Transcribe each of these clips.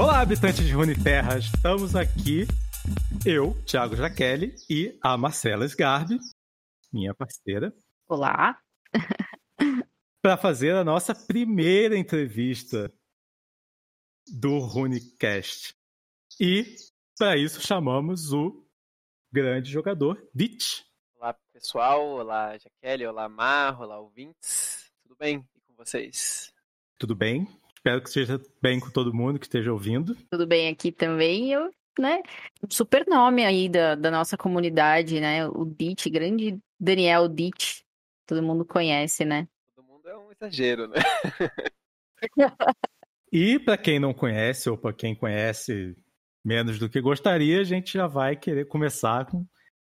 Olá, habitantes de Runeterra, estamos aqui, eu, Thiago Jaqueline, e a Marcela Sgarbi, minha parceira. Olá. para fazer a nossa primeira entrevista do Runecast. E, para isso, chamamos o grande jogador, Ditch. Olá, pessoal. Olá, Jaqueline. Olá, Mar. Olá, ouvintes. Tudo bem? E com vocês? Tudo bem. Espero que esteja bem com todo mundo que esteja ouvindo. Tudo bem aqui também. Eu, né, super nome aí da, da nossa comunidade, né? O Ditch, grande Daniel Ditch. Todo mundo conhece, né? Todo mundo é um exagero, né? e para quem não conhece, ou para quem conhece menos do que gostaria, a gente já vai querer começar com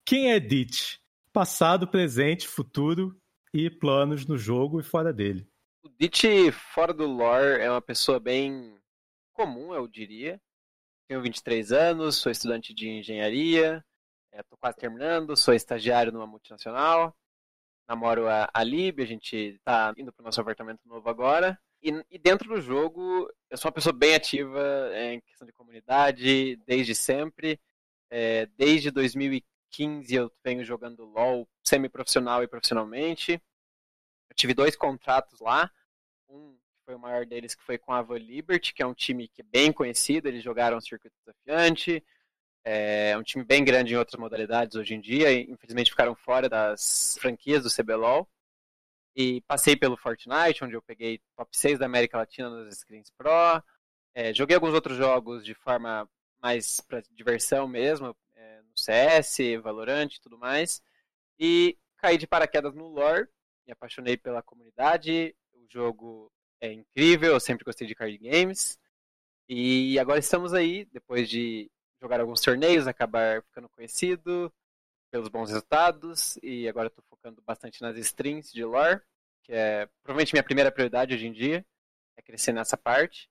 quem é Ditch? Passado, presente, futuro e planos no jogo e fora dele. O Ditch, fora do lore, é uma pessoa bem comum, eu diria. Tenho 23 anos, sou estudante de engenharia, estou quase terminando, sou estagiário numa multinacional, namoro a, a Lib, a gente está indo para o nosso apartamento novo agora. E, e, dentro do jogo, eu sou uma pessoa bem ativa em questão de comunidade, desde sempre. É, desde 2015 eu venho jogando LoL semi-profissional e profissionalmente. Eu tive dois contratos lá. Um foi o maior deles, que foi com a Ava Liberty, que é um time que é bem conhecido. Eles jogaram o circuito desafiante. É um time bem grande em outras modalidades hoje em dia. E, infelizmente ficaram fora das franquias do CBLOL. E passei pelo Fortnite, onde eu peguei top 6 da América Latina nas Screens Pro. É, joguei alguns outros jogos de forma mais para diversão mesmo, é, no CS, Valorant e tudo mais. E caí de paraquedas no lore, me apaixonei pela comunidade. O jogo é incrível, eu sempre gostei de card games. E agora estamos aí, depois de jogar alguns torneios, acabar ficando conhecido, pelos bons resultados e agora estou focando bastante nas strings de lore, que é provavelmente minha primeira prioridade hoje em dia, é crescer nessa parte.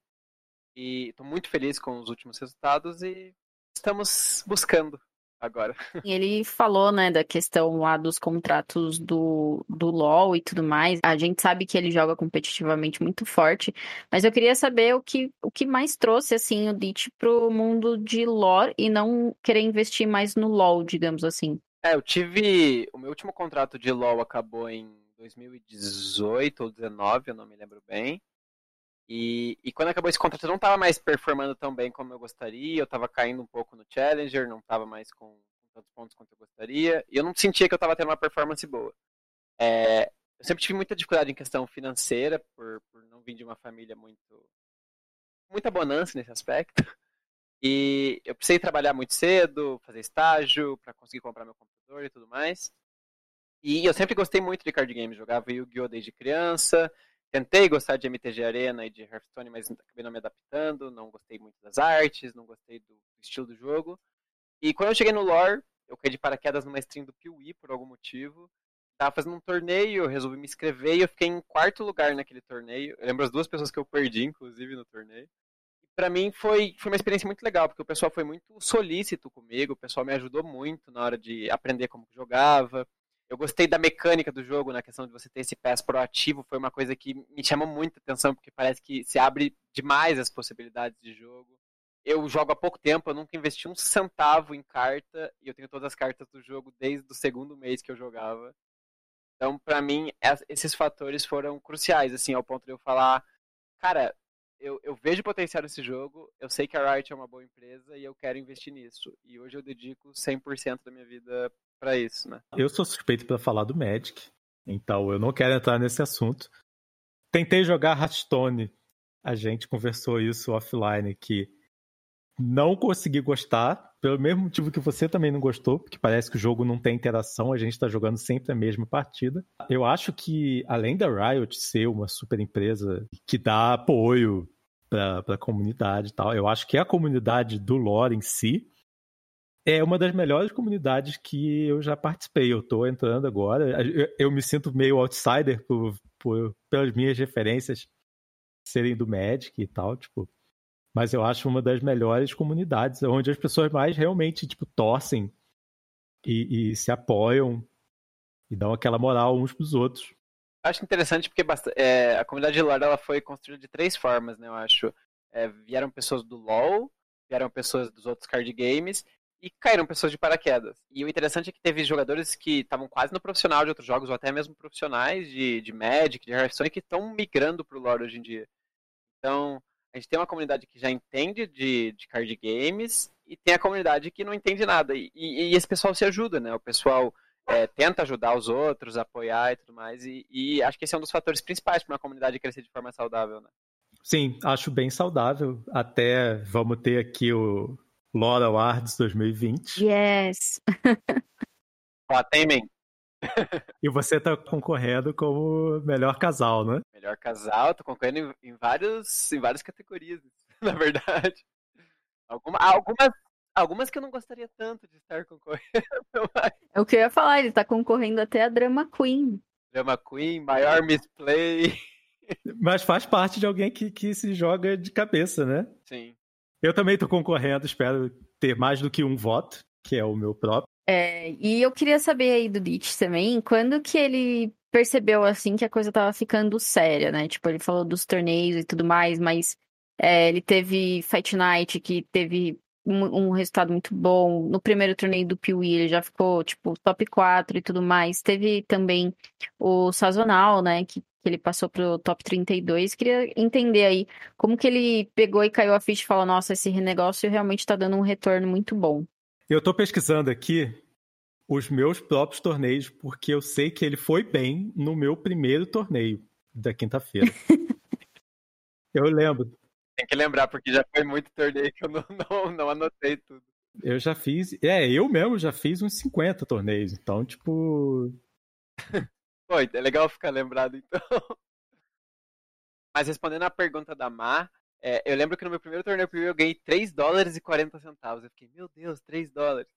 E estou muito feliz com os últimos resultados e estamos buscando agora. Ele falou, né, da questão lá dos contratos do, do LoL e tudo mais. A gente sabe que ele joga competitivamente muito forte, mas eu queria saber o que, o que mais trouxe, assim, o Ditch pro mundo de lore e não querer investir mais no LoL, digamos assim. É, eu tive. O meu último contrato de LoL acabou em 2018 ou 2019, eu não me lembro bem. E, e quando acabou esse contrato, eu não estava mais performando tão bem como eu gostaria. Eu estava caindo um pouco no Challenger, não estava mais com, com, tantos pontos quanto eu gostaria. E eu não sentia que eu estava tendo uma performance boa. É, eu sempre tive muita dificuldade em questão financeira, por, por não vir de uma família muito. muita bonança nesse aspecto. E eu precisei trabalhar muito cedo, fazer estágio para conseguir comprar meu computador e tudo mais. E eu sempre gostei muito de card games, jogava Yu-Gi-Oh! desde criança. Tentei gostar de MTG Arena e de Hearthstone, mas acabei não me adaptando. Não gostei muito das artes, não gostei do estilo do jogo. E quando eu cheguei no lore, eu caí de paraquedas numa stream do Piuí por algum motivo. Tava fazendo um torneio, eu resolvi me inscrever e eu fiquei em quarto lugar naquele torneio. Eu lembro as duas pessoas que eu perdi, inclusive, no torneio para mim foi, foi uma experiência muito legal, porque o pessoal foi muito solícito comigo, o pessoal me ajudou muito na hora de aprender como jogava. Eu gostei da mecânica do jogo, na questão de você ter esse pass proativo, foi uma coisa que me chamou muita atenção, porque parece que se abre demais as possibilidades de jogo. Eu jogo há pouco tempo, eu nunca investi um centavo em carta, e eu tenho todas as cartas do jogo desde o segundo mês que eu jogava. Então, para mim, esses fatores foram cruciais, assim, ao ponto de eu falar, cara, eu, eu vejo potencial nesse jogo, eu sei que a Riot é uma boa empresa e eu quero investir nisso. E hoje eu dedico 100% da minha vida para isso, né? Eu sou suspeito para falar do Magic, então eu não quero entrar nesse assunto. Tentei jogar Hearthstone, a gente conversou isso offline, que não consegui gostar, pelo mesmo motivo que você também não gostou, porque parece que o jogo não tem interação, a gente está jogando sempre a mesma partida. Eu acho que, além da Riot ser uma super empresa que dá apoio para a comunidade e tal, eu acho que a comunidade do lore em si é uma das melhores comunidades que eu já participei. Eu estou entrando agora, eu, eu, me sinto meio outsider por, por, pelas minhas referências serem do Magic e tal, tipo mas eu acho uma das melhores comunidades, onde as pessoas mais realmente tipo torcem e, e se apoiam e dão aquela moral uns pros outros. Acho interessante porque é, a comunidade de lore ela foi construída de três formas, né? Eu acho. é, vieram pessoas do LoL, vieram pessoas dos outros card games e caíram pessoas de paraquedas. E o interessante é que teve jogadores que estavam quase no profissional de outros jogos, ou até mesmo profissionais de, de Magic, de Hearthstone, que estão migrando para o lore hoje em dia. Então, a gente tem uma comunidade que já entende de, de card games e tem a comunidade que não entende nada. E, e, e esse pessoal se ajuda, né? O pessoal é, tenta ajudar os outros, apoiar e tudo mais. E, e acho que esse é um dos fatores principais para uma comunidade crescer de forma saudável, né? Sim, acho bem saudável. Até vamos ter aqui o Lore Awards 2020. Yes! Ó, tem, e você tá concorrendo como melhor casal, né? Melhor casal, tô concorrendo em, em, vários, em várias categorias, na verdade. Alguma, algumas, algumas que eu não gostaria tanto de estar concorrendo. É o que eu ia falar, ele tá concorrendo até a Drama Queen. Drama Queen, maior misplay. Mas faz parte de alguém que, que se joga de cabeça, né? Sim. Eu também tô concorrendo, espero ter mais do que um voto, que é o meu próprio. É, e eu queria saber aí do Ditch também, quando que ele percebeu, assim, que a coisa tava ficando séria, né? Tipo, ele falou dos torneios e tudo mais, mas é, ele teve Fight Night, que teve um, um, resultado muito bom. No primeiro torneio do Piuí, ele já ficou, tipo, top 4 e tudo mais. Teve também o Sazonal, né, que, que ele passou pro top 32. Queria entender aí como que ele pegou e caiu a ficha e falou, nossa, esse negócio realmente tá dando um retorno muito bom. Eu tô pesquisando aqui os meus próprios torneios, porque eu sei que ele foi bem no meu primeiro torneio da quinta-feira. eu lembro. Tem que lembrar, porque já foi muito torneio que eu não, não, não anotei tudo. Eu já fiz. É, eu mesmo já fiz uns 50 torneios. Então, tipo. Pô, é legal ficar lembrado, então. Mas respondendo a pergunta da Mar, é, eu lembro que no meu primeiro torneio eu ganhei 3 dólares e 40 centavos. Eu fiquei, meu Deus, 3 dólares.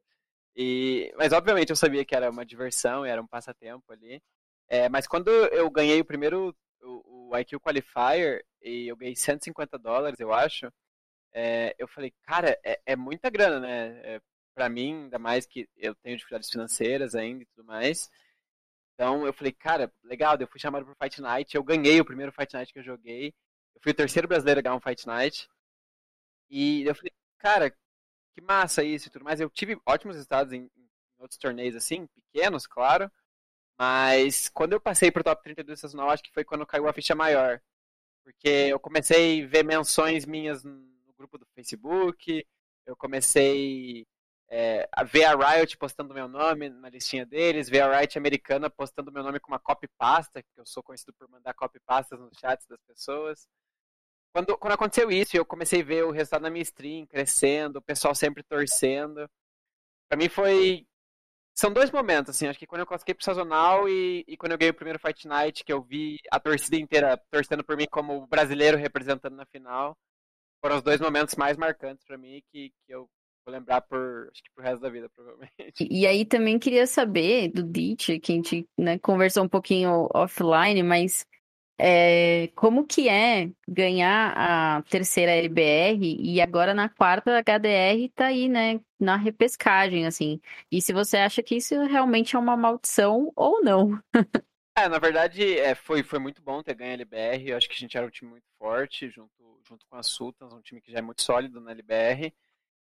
E, mas obviamente eu sabia que era uma diversão, era um passatempo ali. É, mas quando eu ganhei o primeiro o, o IQ Qualifier e eu ganhei 150 dólares, eu acho, é, eu falei, cara, é, é muita grana, né? É, para mim, ainda mais que eu tenho dificuldades financeiras ainda e tudo mais. Então eu falei, cara, legal, eu fui chamado pro Fight Night, eu ganhei o primeiro Fight Night que eu joguei. Eu fui o terceiro brasileiro a ganhar um Fight Night. E eu falei, cara, que massa isso e tudo mais. Eu tive ótimos resultados em, em outros torneios assim, pequenos, claro. Mas quando eu passei pro top 32 sazonal, acho que foi quando caiu a ficha maior. Porque eu comecei a ver menções minhas no grupo do Facebook, eu comecei é, ver a Riot postando meu nome na listinha deles, ver a Riot americana postando meu nome com uma copy pasta, que eu sou conhecido por mandar copy pastas nos chats das pessoas. Quando, quando aconteceu isso, eu comecei a ver o resultado na minha stream crescendo, o pessoal sempre torcendo. Para mim foi são dois momentos, assim, acho que quando eu consegui pro sazonal e, e quando eu ganhei o primeiro Fight Night, que eu vi a torcida inteira torcendo por mim como brasileiro representando na final, foram os dois momentos mais marcantes para mim que, que eu vou lembrar por, acho que pro resto da vida, provavelmente. E aí também queria saber do Ditch, que a gente né, conversou um pouquinho offline, mas é, como que é ganhar a terceira LBR e agora na quarta a HDR tá aí, né, na repescagem, assim. E se você acha que isso realmente é uma maldição ou não? é, na verdade, é, foi, foi muito bom ter ganho a LBR. Eu acho que a gente era um time muito forte, junto, junto com a Sultans, um time que já é muito sólido na LBR.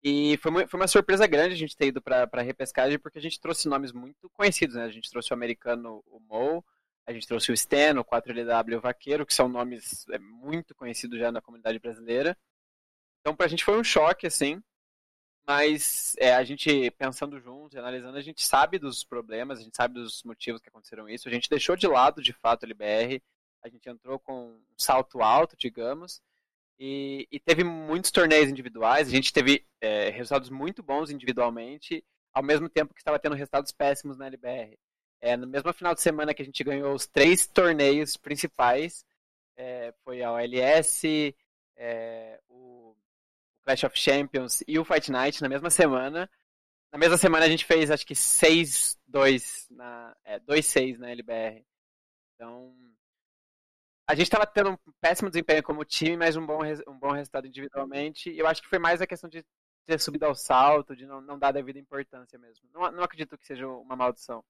E foi, foi uma surpresa grande a gente ter ido para a repescagem, porque a gente trouxe nomes muito conhecidos, né? A gente trouxe o americano, o Mo, a gente trouxe o Steno, o 4LW o Vaqueiro, que são nomes é, muito conhecidos já na comunidade brasileira. Então, pra gente foi um choque, assim. Mas é, a gente, pensando juntos e analisando, a gente sabe dos problemas, a gente sabe dos motivos que aconteceram isso. A gente deixou de lado, de fato, o LBR. A gente entrou com um salto alto, digamos. E, e teve muitos torneios individuais. A gente teve é, resultados muito bons individualmente, ao mesmo tempo que estava tendo resultados péssimos na LBR. É, no mesmo final de semana que a gente ganhou os três torneios principais, é, foi a OLS, é, o Clash of Champions e o Fight Night na mesma semana. Na mesma semana a gente fez acho que 6-2 na. É, 2-6 na LBR. Então. A gente estava tendo um péssimo desempenho como time, mas um bom, um bom resultado individualmente. E eu acho que foi mais a questão de ter subido ao salto, de não, não dar devida importância mesmo. Não, não acredito que seja uma maldição.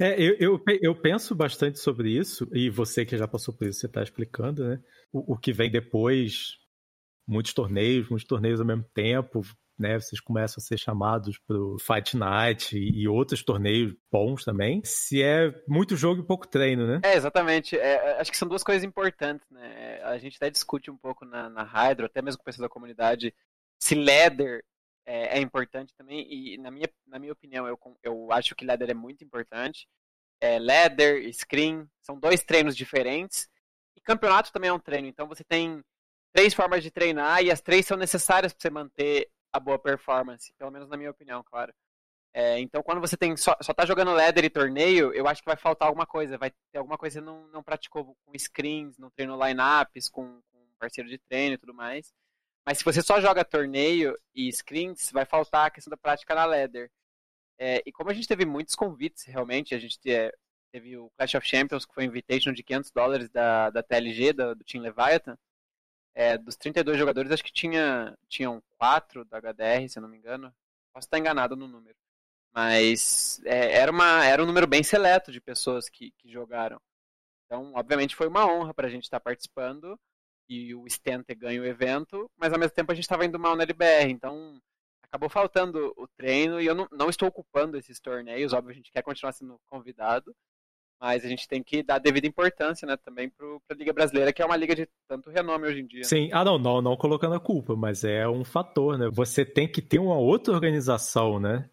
É, eu, eu, eu, penso bastante sobre isso, e você que já passou por isso, você está explicando, né? O, o, que vem depois muitos torneios, muitos torneios ao mesmo tempo, né? Vocês começam a ser chamados para o Fight Night e, e, outros torneios bons também. Se é muito jogo e pouco treino, né? É, exatamente. É, é, acho que são duas coisas importantes, né? A gente até discute um pouco na, na Hydro, até mesmo com pessoas da comunidade, se ladder é, é, importante também. E na minha, na minha opinião, eu, eu acho que ladder é muito importante. É, screen, são dois treinos diferentes. E campeonato também é um treino. Então você tem três formas de treinar e as três são necessárias para você manter a boa performance, pelo menos na minha opinião, claro. É, então, quando você tem só, só tá jogando ladder e torneio, eu acho que vai faltar alguma coisa. Vai ter alguma coisa que você não, não praticou com screens, não treinou lineups, com, com parceiro de treino e tudo mais. Mas se você só joga torneio e screens, vai faltar a questão da prática na ladder. É, e como a gente teve muitos convites, realmente, a gente é, teve o Clash of Champions, que foi um invitation de 500 dólares da, da TLG, do, do Team Leviathan, é, dos 32 jogadores, acho que tinha, tinham 4 da HDR, se eu não me engano. Posso estar enganado no número. Mas é, era, uma, era um número bem seleto de pessoas que, que jogaram. Então, obviamente, foi uma honra para a gente estar participando e o Stan ter ganho o evento, mas ao mesmo tempo a gente estava indo mal na LBR. Então, acabou faltando o treino e eu não, não estou ocupando esses torneios. Óbvio, a gente quer continuar sendo convidado, mas a gente tem que dar devida importância, né, também para a Liga Brasileira, que é uma liga de tanto renome hoje em dia. Sim, ah não, não, não colocando a culpa, mas é um fator, né? Você tem que ter uma outra organização, né?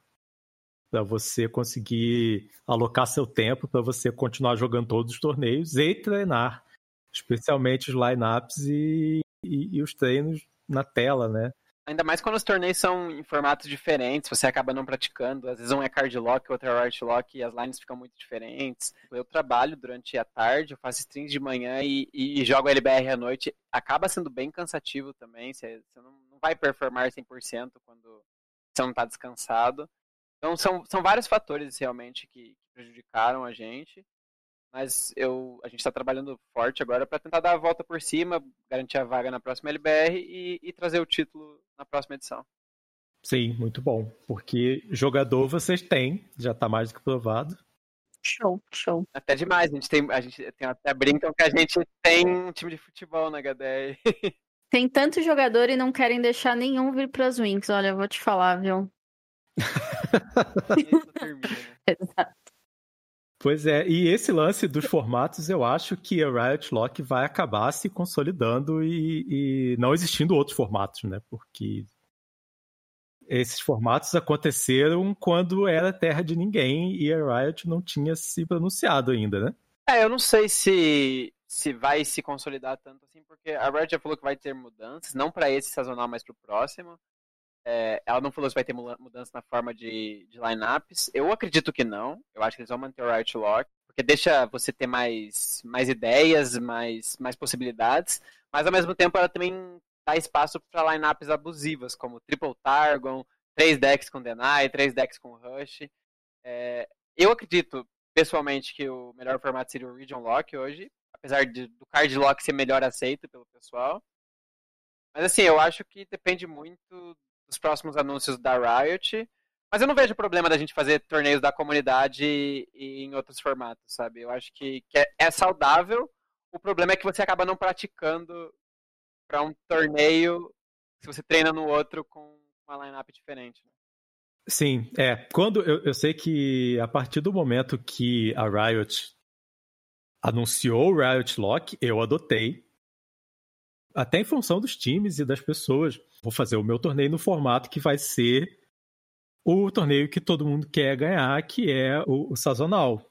Para você conseguir alocar seu tempo, para você continuar jogando todos os torneios e treinar, especialmente os lineups e, e, e os treinos na tela, né? Ainda mais quando os torneios são em formatos diferentes, você acaba não praticando. Às vezes um é card lock, outro é right lock, e as lines ficam muito diferentes. Eu trabalho durante a tarde, eu faço streams de manhã e, e jogo LBR à noite. Acaba sendo bem cansativo também, você, você não, não, vai performar 100% quando você não está descansado. Então são, são vários fatores realmente que prejudicaram a gente. Mas eu, a gente está trabalhando forte agora para tentar dar a volta por cima, garantir a vaga na próxima LBR e, e trazer o título na próxima edição. Sim, muito bom. Porque jogador vocês têm, já está mais do que provado. Show, show. Até demais. A gente tem, a gente tem até brincam que a gente tem um time de futebol na HDR. Tem tanto jogador e não querem deixar nenhum vir para as Wings. Olha, eu vou te falar, viu? termina, né? Exato. Pois é, e esse lance dos formatos, eu acho que a Riot Lock vai acabar se consolidando e, e não existindo outros formatos, né? Porque esses formatos aconteceram quando era terra de ninguém e a Riot não tinha se pronunciado ainda, né? É, eu não sei se, se vai se consolidar tanto assim, porque a Riot já falou que vai ter mudanças, não para esse sazonal, mas para o próximo. É, ela não falou se vai ter mudança na forma de, de lineups. Eu acredito que não. Eu acho que eles vão manter o Riot Lock, porque deixa você ter mais, mais ideias, mais, mais possibilidades, mas ao mesmo tempo ela também dá espaço para lineups abusivas, como Triple Targon, três decks com Deny, três decks com Rush. É, eu acredito, pessoalmente, que o melhor formato seria o Region Lock hoje, apesar de, do Card Lock ser melhor aceito pelo pessoal. Mas assim, eu acho que depende muito dos próximos anúncios da Riot. Mas eu não vejo problema da gente fazer torneios da comunidade e em outros formatos, sabe? Eu acho que, que é, é saudável. O problema é que você acaba não praticando para um torneio se você treina no outro com uma lineup diferente. Né? Sim, é. Quando eu, eu sei que a partir do momento que a Riot anunciou o Riot Lock, eu adotei até em função dos times e das pessoas. Vou fazer o meu torneio no formato que vai ser o torneio que todo mundo quer ganhar, que é o, o sazonal.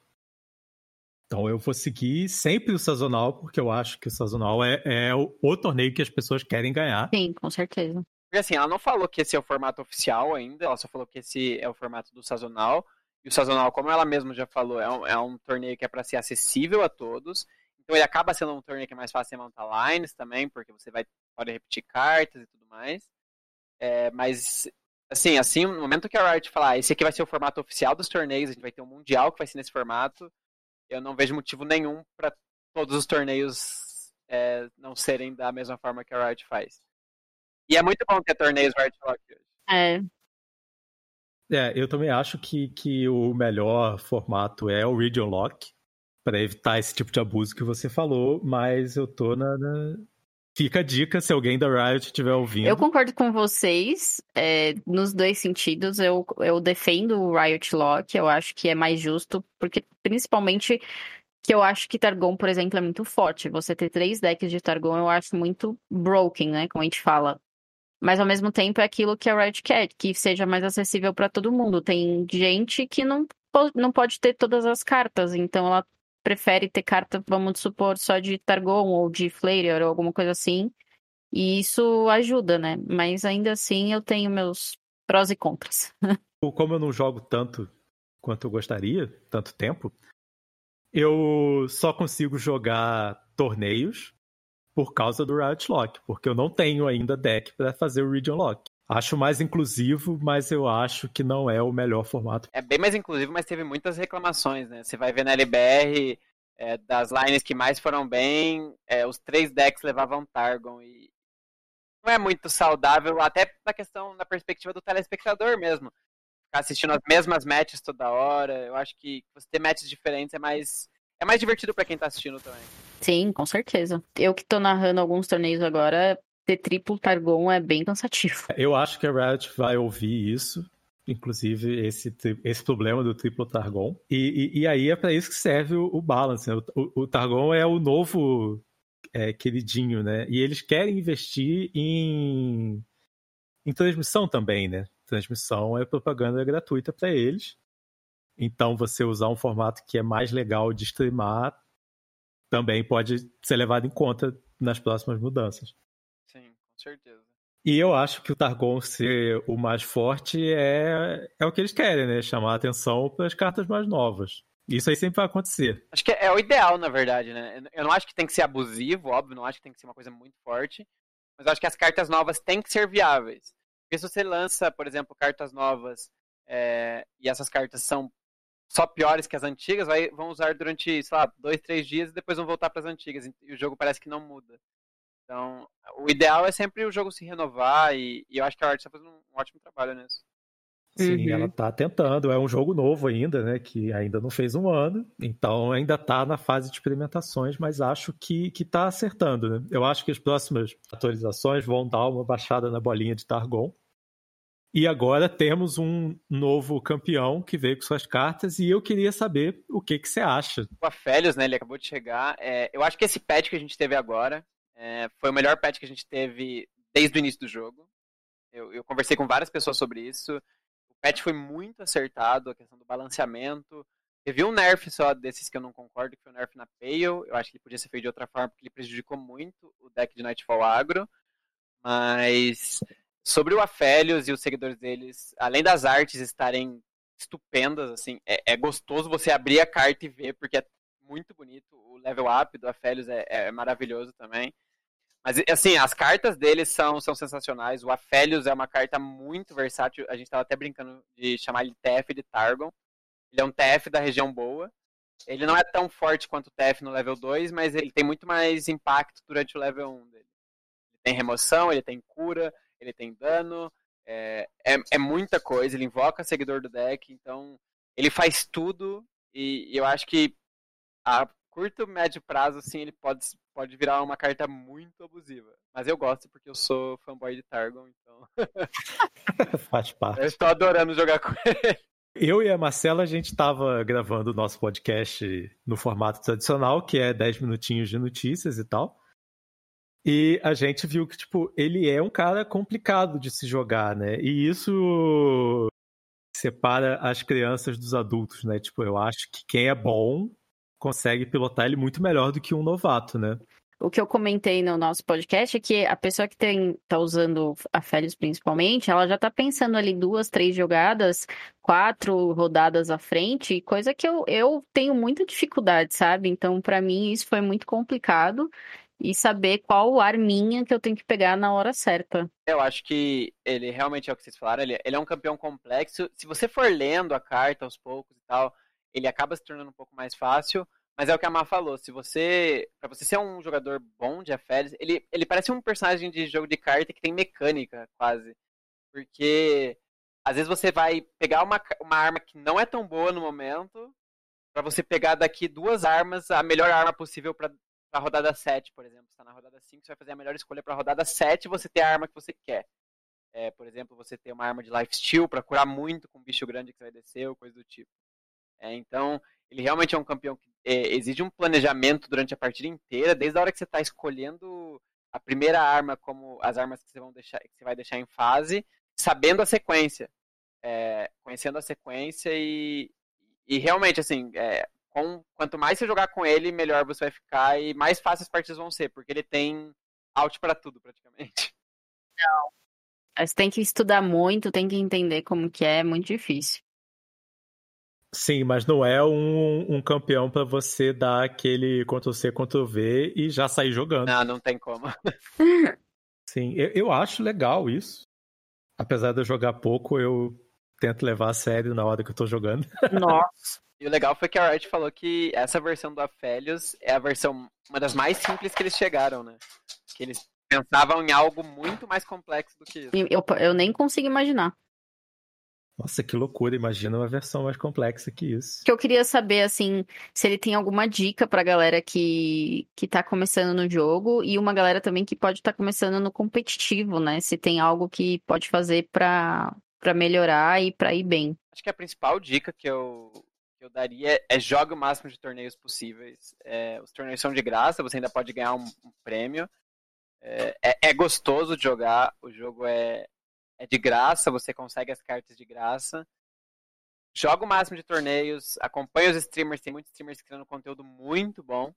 Então eu vou seguir sempre o sazonal, porque eu acho que o sazonal é, é o, o, torneio que as pessoas querem ganhar. Sim, com certeza. Porque assim, ela não falou que esse é o formato oficial ainda, ela só falou que esse é o formato do sazonal. E o sazonal, como ela mesma já falou, é um, é um torneio que é para ser acessível a todos. Então ele acaba sendo um torneio que é mais fácil de montar lines também, porque você vai pode repetir cartas e tudo mais. É, mas assim, assim, no momento que a Riot falar, ah, esse aqui vai ser o formato oficial dos torneios, a gente vai ter um mundial que vai ser nesse formato, eu não vejo motivo nenhum para todos os torneios é, não serem da mesma forma que a Riot faz. E é muito bom ter torneios Riot Lock hoje. É. É, eu também acho que, que o melhor formato é o Region Lock para evitar esse tipo de abuso que você falou, mas eu tô na, na, Fica a dica se alguém da Riot estiver ouvindo. Eu concordo com vocês é, nos dois sentidos. Eu, eu defendo o Riot Lock, eu acho que é mais justo, porque principalmente que eu acho que Targon, por exemplo, é muito forte. Você ter três decks de Targon eu acho muito broken, né? Como a gente fala. Mas ao mesmo tempo é aquilo que a Riot quer, que seja mais acessível para todo mundo. Tem gente que não, não pode ter todas as cartas, então ela prefere ter carta, vamos supor, só de Targon ou de Flareon ou alguma coisa assim. E isso ajuda, né? Mas ainda assim eu tenho meus prós e contras. Como eu não jogo tanto quanto eu gostaria, tanto tempo, eu só consigo jogar torneios por causa do Riot Lock, porque eu não tenho ainda deck para fazer o Region Lock. Acho mais inclusivo, mas eu acho que não é o melhor formato. É bem mais inclusivo, mas teve muitas reclamações, né? Você vai ver na LBR, é, das lines que mais foram bem, é, os três decks levavam Targon e não é muito saudável, até na questão, na perspectiva do telespectador mesmo. Ficar assistindo as mesmas matches toda hora, eu acho que você ter matches diferentes é mais é mais divertido para quem tá assistindo também. Sim, com certeza. Eu que tô narrando alguns torneios agora, ter triplo Targon é bem cansativo. Eu acho que a Riot vai ouvir isso, inclusive esse, esse problema do triplo Targon. E, e, e aí é para isso que serve o, o balance. Né? O, o, Targon é o novo é, queridinho, né? E eles querem investir em, em transmissão também, né? Transmissão é propaganda gratuita para eles. Então você usar um formato que é mais legal de streamar também pode ser levado em conta nas próximas mudanças certeza. E eu acho que o Targon ser o mais forte é, é o que eles querem, né? Chamar a atenção para as cartas mais novas. Isso aí sempre vai acontecer. Acho que é o ideal, na verdade, né? Eu não acho que tem que ser abusivo, óbvio, não acho que tem que ser uma coisa muito forte. Mas acho que as cartas novas têm que ser viáveis. Porque se você lança, por exemplo, cartas novas é, e essas cartas são só piores que as antigas, vai, vão usar durante, sei lá, dois, três dias e depois vão voltar para as antigas. E o jogo parece que não muda. Então, o ideal é sempre o jogo se renovar e, e eu acho que a Art está fazendo um ótimo trabalho nisso. Sim, uhum. ela está tentando. É um jogo novo ainda, né? Que ainda não fez um ano. Então ainda está na fase de experimentações, mas acho que, que tá acertando, né? Eu acho que as próximas atualizações vão dar uma baixada na bolinha de Targon. E agora temos um novo campeão que veio com suas cartas e eu queria saber o que, que você acha. O Afélios, né? Ele acabou de chegar. É, eu acho que esse patch que a gente teve agora, é, foi o melhor patch que a gente teve desde o início do jogo. Eu, eu, conversei com várias pessoas sobre isso. O patch foi muito acertado, a questão do balanceamento. Teve um nerf só desses que eu não concordo, que foi o nerf na Pale. Eu acho que ele podia ser feito de outra forma, porque ele prejudicou muito o deck de Nightfall agro. Mas sobre o Afélios e os seguidores deles, além das artes estarem estupendas, assim, é, é, gostoso você abrir a carta e ver, porque é muito bonito. O level up do Afélios é, é maravilhoso também. Mas, assim, as cartas deles são, são sensacionais. O Afélios é uma carta muito versátil. A gente estava até brincando de chamar ele TF de Targon. Ele é um TF da região boa. Ele não é tão forte quanto o TF no level 2, mas ele tem muito mais impacto durante o level 1 dele. Ele tem remoção, ele tem cura, ele tem dano. É, é, é muita coisa. Ele invoca seguidor do deck. Então, ele faz tudo. E, e eu acho que a curto, médio prazo, assim, ele pode, pode virar uma carta muito abusiva. Mas eu gosto porque eu sou fanboy de Targon, então. Faz parte. Eu estou adorando jogar com ele. Eu e a Marcela, a gente estava gravando o nosso podcast no formato tradicional, que é 10 minutinhos de notícias e tal. E a gente viu que, tipo, ele é um cara complicado de se jogar, né? E isso separa as crianças dos adultos, né? Tipo, eu acho que quem é bom consegue pilotar ele muito melhor do que um novato, né? O que eu comentei no nosso podcast é que a pessoa que tem, tá usando a Félix principalmente, ela já tá pensando ali duas, três jogadas, quatro rodadas à frente, coisa que eu, eu tenho muita dificuldade, sabe? Então, para mim, isso foi muito complicado e saber qual arminha que eu tenho que pegar na hora certa. Eu acho que ele realmente é o que vocês falaram, ele, ele é um campeão complexo. Se você for lendo a carta aos poucos e tal, ele acaba se tornando um pouco mais fácil. Mas é o que a Má falou, se você. para você ser um jogador bom de Aphelios, ele, ele parece um personagem de jogo de carta que tem mecânica, quase. Porque às vezes você vai pegar uma, uma arma que não é tão boa no momento, para você pegar daqui duas armas, a melhor arma possível para pra rodada 7, por exemplo. Você tá na rodada 5, você vai fazer a melhor escolha pra rodada 7 você ter a arma que você quer. É, por exemplo, você ter uma arma de lifesteal para curar muito com um bicho grande que você vai descer ou coisa do tipo. É, então, ele realmente é um campeão que é, exige um planejamento durante a partida inteira, desde a hora que você está escolhendo a primeira arma como as armas que você, vão deixar, que você vai deixar em fase, sabendo a sequência, é, conhecendo a sequência e, e realmente, assim, é, com, quanto mais você jogar com ele, melhor você vai ficar e mais fáceis as partidas vão ser, porque ele tem out para tudo, praticamente. Não. Você tem que estudar muito, tem que entender como que é, é muito difícil. Sim, mas não é um, um campeão para você dar aquele Ctrl-C, Ctrl-V e já sair jogando. Não, não tem como. Sim, eu, eu acho legal isso. Apesar de eu jogar pouco, eu tento levar a sério na hora que eu tô jogando. Nossa. E o legal foi que a Riot falou que essa versão do Aphelios é a versão, uma das mais simples que eles chegaram, né? Que eles pensavam em algo muito mais complexo do que isso. Eu, eu nem consigo imaginar. Nossa, que loucura! Imagina uma versão mais complexa que isso. Que eu queria saber, assim, se ele tem alguma dica pra galera que, que tá começando no jogo e uma galera também que pode estar tá começando no competitivo, né? Se tem algo que pode fazer pra, pra melhorar e pra ir bem. Acho que a principal dica que eu, que eu daria é jogue o máximo de torneios possíveis. É, os torneios são de graça, você ainda pode ganhar um, um prêmio. É, é, é, gostoso de jogar, o jogo é, é de graça, você consegue as cartas de graça. Joga o máximo de torneios, acompanha os streamers, tem muitos streamers criando conteúdo muito bom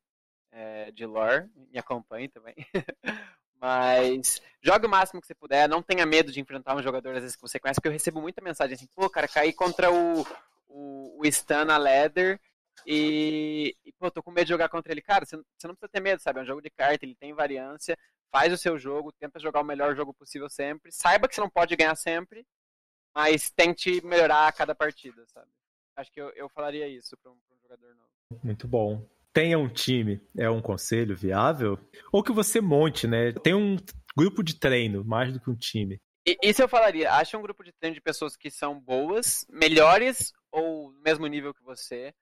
é, de lore, me acompanhe também. Mas joga o máximo que você puder, não tenha medo de enfrentar um jogador às vezes que você conhece, porque eu recebo muita mensagem assim, pô, cara, caí contra o, o, o Stan na Leather e, e, pô, tô com medo de jogar contra ele. Cara, você, você não precisa ter medo, sabe? É um jogo de carta, ele tem variância faz o seu jogo, tenta jogar o melhor jogo possível sempre. Saiba que você não pode ganhar sempre, mas tente melhorar a cada partida, sabe? Acho que eu, eu falaria isso para um, um, jogador novo. Muito bom. Tenha um time, é um conselho viável? Ou que você monte, né? Tem um grupo de treino, mais do que um time. E, isso eu falaria. Acha um grupo de treino de pessoas que são boas, melhores ou no mesmo nível que você.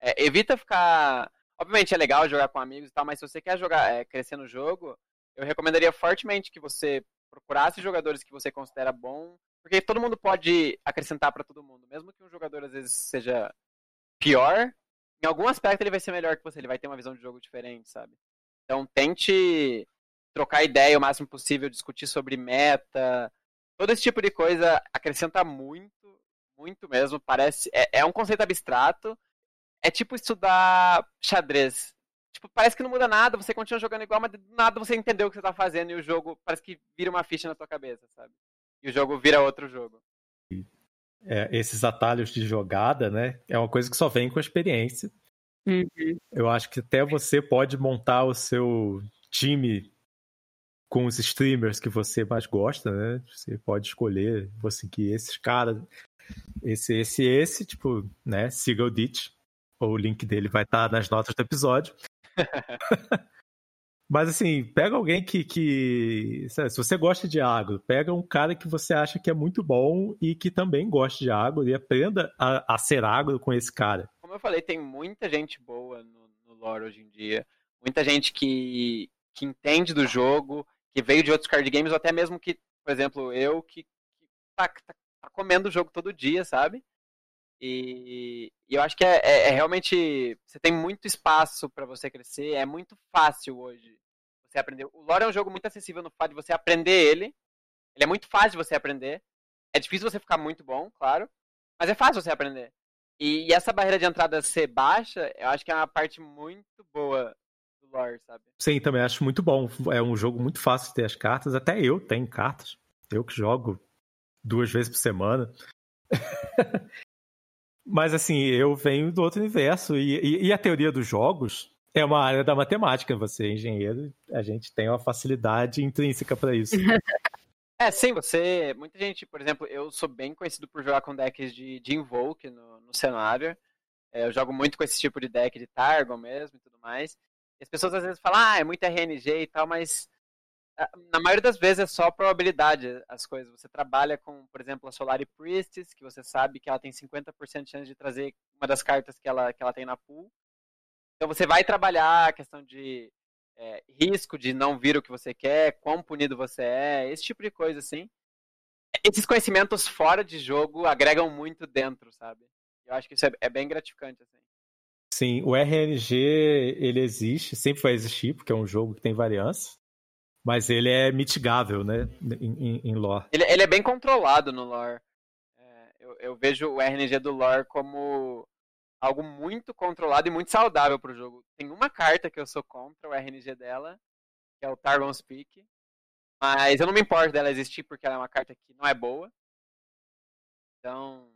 É, evita ficar. Obviamente é legal jogar com amigos e tal, mas se você quer jogar, é, crescer no jogo, eu recomendaria fortemente que você procurasse jogadores que você considera bom, porque todo mundo pode acrescentar para todo mundo, mesmo que um jogador às vezes seja pior, em algum aspecto ele vai ser melhor que você, ele vai ter uma visão de jogo diferente, sabe? Então tente trocar ideia o máximo possível, discutir sobre meta, todo esse tipo de coisa acrescenta muito, muito mesmo. Parece é, é um conceito abstrato. É tipo estudar xadrez tipo, parece que não muda nada, você continua jogando igual, mas do nada você entendeu o que você tá fazendo e o jogo parece que vira uma ficha na tua cabeça, sabe? E o jogo vira outro jogo. É, esses atalhos de jogada, né? É uma coisa que só vem com a experiência. Uhum. Eu acho que até você pode montar o seu time com os streamers que você mais gosta, né? Você pode escolher, vou seguir esses caras, esse, esse, esse, tipo, né? Siga o Ditch. O link dele vai estar tá nas notas do episódio. Mas assim, pega alguém que, que. Se você gosta de agro, pega um cara que você acha que é muito bom e que também gosta de agro e aprenda a, a ser agro com esse cara. Como eu falei, tem muita gente boa no, no lore hoje em dia. Muita gente que, que entende do jogo, que veio de outros card games, ou até mesmo que, por exemplo, eu que, que tá, tá, tá comendo o jogo todo dia, sabe? E, e eu acho que é, é, é, realmente. Você tem muito espaço para você crescer, é muito fácil hoje você aprender. O lore é um jogo muito acessível no fato de você aprender ele. Ele é muito fácil de você aprender. É difícil você ficar muito bom, claro. Mas é fácil você aprender. E, e essa barreira de entrada ser baixa, eu acho que é uma parte muito boa do lore, sabe? Sim, também acho muito bom. É um jogo muito fácil de ter as cartas. Até eu tenho cartas. Eu que jogo duas vezes por semana. Mas assim, eu venho do outro universo e, e, e, a teoria dos jogos é uma área da matemática. Você é engenheiro, a gente tem uma facilidade intrínseca para isso. É, sim, você. Muita gente, por exemplo, eu sou bem conhecido por jogar com decks de, de Invoke no, no cenário. É, eu jogo muito com esse tipo de deck de Targon mesmo e tudo mais. E as pessoas às vezes falam, ah, é muito RNG e tal, mas na maioria das vezes é só probabilidade as coisas. Você trabalha com, por exemplo, a Solari Priestess, que você sabe que ela tem 50% de chance de trazer uma das cartas que ela, que ela tem na pool. Então você vai trabalhar a questão de é, risco de não vir o que você quer, quão punido você é, esse tipo de coisa, assim. Esses conhecimentos fora de jogo agregam muito dentro, sabe? Eu acho que isso é, é bem gratificante, assim. Sim, o RNG, ele existe, sempre vai existir, porque é um jogo que tem variância. Mas ele é mitigável, né? Em, em, em lore. Ele, ele, é bem controlado no lore. É, eu, eu, vejo o RNG do lore como algo muito controlado e muito saudável pro jogo. Tem uma carta que eu sou contra o RNG dela, que é o Targon's Peak. Mas eu não me importo dela existir porque ela é uma carta que não é boa. Então,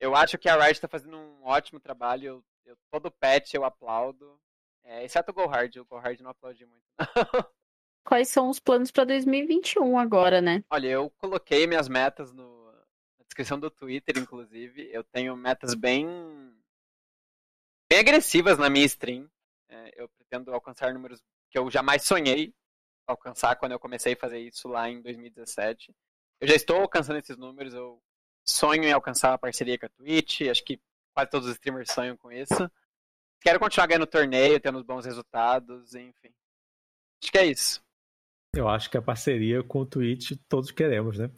eu acho que a Riot está fazendo um ótimo trabalho. Eu, eu, todo patch eu aplaudo. É, exceto o Gohard. O Gohard não aplaudi muito. quais são os planos para 2021 agora, né? Olha, eu coloquei minhas metas no, na descrição do Twitter, inclusive. Eu tenho metas bem, bem agressivas na minha stream. É, eu pretendo alcançar números que eu jamais sonhei alcançar quando eu comecei a fazer isso lá em 2017. Eu já estou alcançando esses números, eu sonho em alcançar a parceria com a Twitch, acho que quase todos os streamers sonham com isso. Quero continuar ganhando torneio, tendo bons resultados, enfim. Acho que é isso. Eu acho que a parceria com o Twitch todos queremos, né?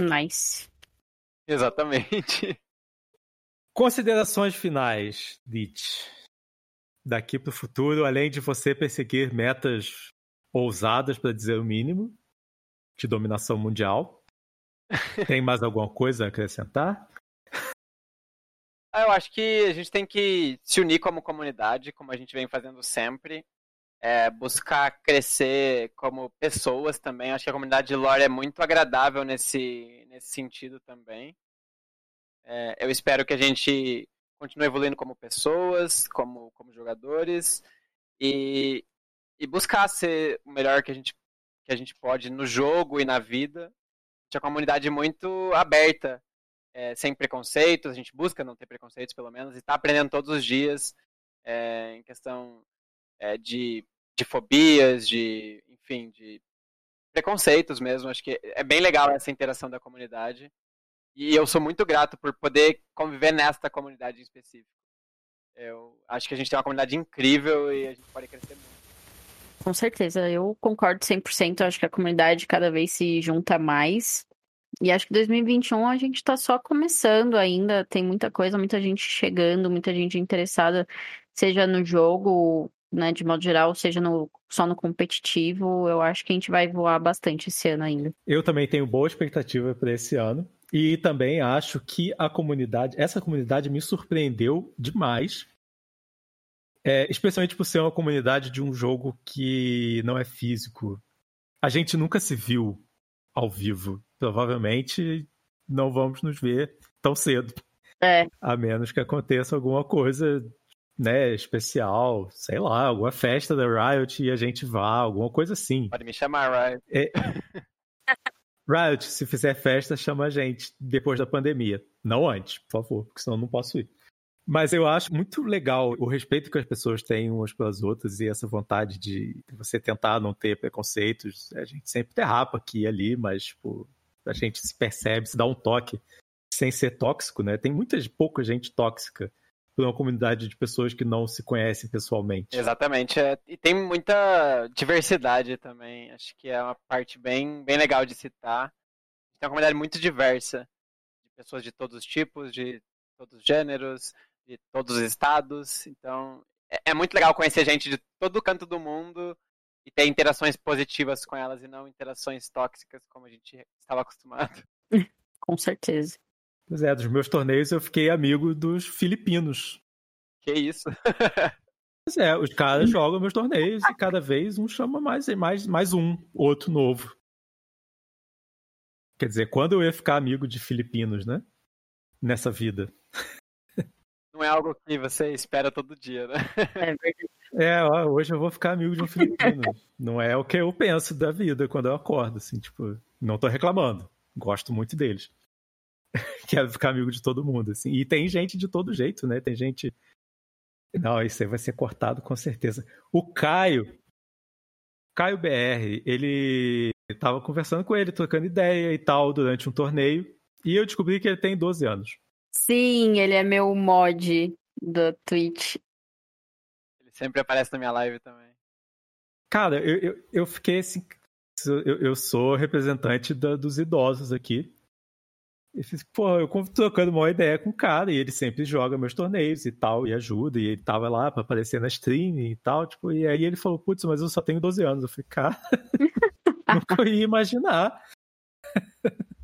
Nice. Exatamente. Considerações finais, Ditch. Daqui para o futuro, além de você perseguir metas ousadas, para dizer o mínimo, de dominação mundial, tem mais alguma coisa a acrescentar? Ah, eu acho que a gente tem que se unir como comunidade, como a gente vem fazendo sempre é, buscar crescer como pessoas também. Acho que a comunidade de lore é muito agradável nesse, nesse sentido também. É, eu espero que a gente continue evoluindo como pessoas, como, como jogadores e, e buscar ser o melhor que a, gente, que a gente pode no jogo e na vida. A é uma comunidade muito aberta, é, sem preconceitos, a gente busca não ter preconceitos pelo menos, e está aprendendo todos os dias é, em questão é, de, de fobias, de, enfim, de preconceitos mesmo. Acho que é bem legal essa interação da comunidade. E eu sou muito grato por poder conviver nesta comunidade em específico. Eu acho que a gente tem uma comunidade incrível e a gente pode crescer muito. Com certeza, eu concordo 100%. Eu acho que a comunidade cada vez se junta mais. E acho que 2021 a gente está só começando ainda. Tem muita coisa, muita gente chegando, muita gente interessada, seja no jogo, né, de modo geral, seja no, só no competitivo, eu acho que a gente vai voar bastante esse ano ainda. Eu também tenho boa expectativa para esse ano. E também acho que a comunidade, essa comunidade me surpreendeu demais. É, especialmente por ser uma comunidade de um jogo que não é físico. A gente nunca se viu ao vivo. Provavelmente não vamos nos ver tão cedo. É. A menos que aconteça alguma coisa né, especial, sei lá, alguma festa da Riot e a gente vá, alguma coisa assim. Pode me chamar, Riot. É... Riot, se fizer festa, chama a gente depois da pandemia. Não antes, por favor, porque senão eu não posso ir. Mas eu acho muito legal o respeito que as pessoas têm umas pelas outras e essa vontade de você tentar não ter preconceitos. A gente sempre derrapa aqui e ali, mas tipo, a gente se percebe, se dá um toque sem ser tóxico, né? Tem muita pouca gente tóxica por uma comunidade de pessoas que não se conhecem pessoalmente. Exatamente. É, e tem muita diversidade também. Acho que é uma parte bem, bem legal de citar. Tem uma comunidade muito diversa, de pessoas de todos os tipos, de todos os gêneros, de todos os estados. Então, é, é muito legal conhecer gente de todo canto do mundo e ter interações positivas com elas e não interações tóxicas como a gente estava acostumado. Com certeza. Pois é, dos meus torneios eu fiquei amigo dos filipinos. Que isso? pois é, os caras jogam meus torneios e cada vez um chama mais, mais, mais um, outro novo. Quer dizer, quando eu ia ficar amigo de filipinos, né? Nessa vida. Não é algo que você espera todo dia, né? É, é ó, hoje eu vou ficar amigo de um filipino. não é o que eu penso da vida quando eu acordo, assim, tipo, não tô reclamando. Gosto muito deles. Quero ficar amigo de todo mundo, assim. E tem gente de todo jeito, né? Tem gente. Não, isso aí vai ser cortado com certeza. O Caio, Caio BR, ele tava conversando com ele, trocando ideia e tal, durante um torneio. E eu descobri que ele tem 12 anos. Sim, ele é meu mod do Twitch. Ele sempre aparece na minha live também. Cara, eu, eu, eu fiquei assim. Eu, eu sou representante da, dos idosos aqui. E fiz, pô, eu trocando uma ideia com o cara, e ele sempre joga meus torneios e tal, e ajuda, e ele tava lá pra aparecer na stream e tal, tipo, e aí ele falou, putz, mas eu só tenho 12 anos. Eu falei, cara, nunca ia imaginar.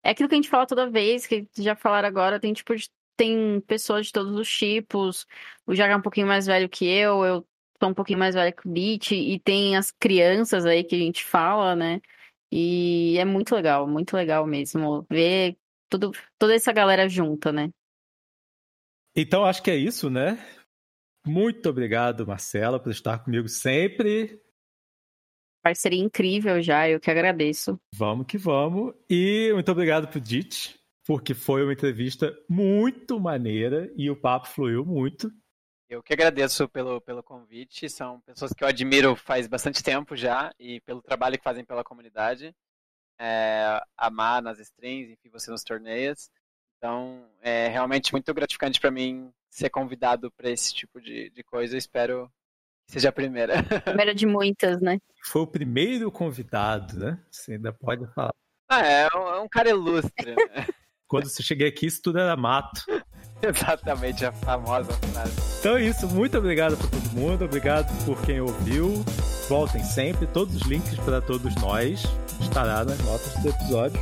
É aquilo que a gente fala toda vez, que já falaram agora, tem tipo de tem pessoas de todos os tipos. O Jaga é um pouquinho mais velho que eu, eu sou um pouquinho mais velho que o Beat, e tem as crianças aí que a gente fala, né? E é muito legal, muito legal mesmo ver tudo, toda essa galera junta, né? Então acho que é isso, né? Muito obrigado, Marcela, por estar comigo sempre. Parceria incrível já, eu que agradeço. Vamos que vamos. E muito obrigado pro Dit, porque foi uma entrevista muito maneira e o papo fluiu muito. Eu que agradeço pelo, pelo convite. São pessoas que eu admiro faz bastante tempo já e pelo trabalho que fazem pela comunidade. É, amar nas strings, enfim, você nos torneios. Então, é realmente muito gratificante para mim ser convidado para esse tipo de, de coisa. Eu espero que seja a primeira. Primeira de muitas, né? Foi o primeiro convidado, né? Você ainda pode falar. Ah, é, é um cara ilustre, né? Quando você cheguei aqui, isso tudo era mato. Exatamente, a famosa frase. Então é isso, muito obrigado para todo mundo, obrigado por quem ouviu. Voltem sempre, todos os links para todos nós estará nas notas do episódio.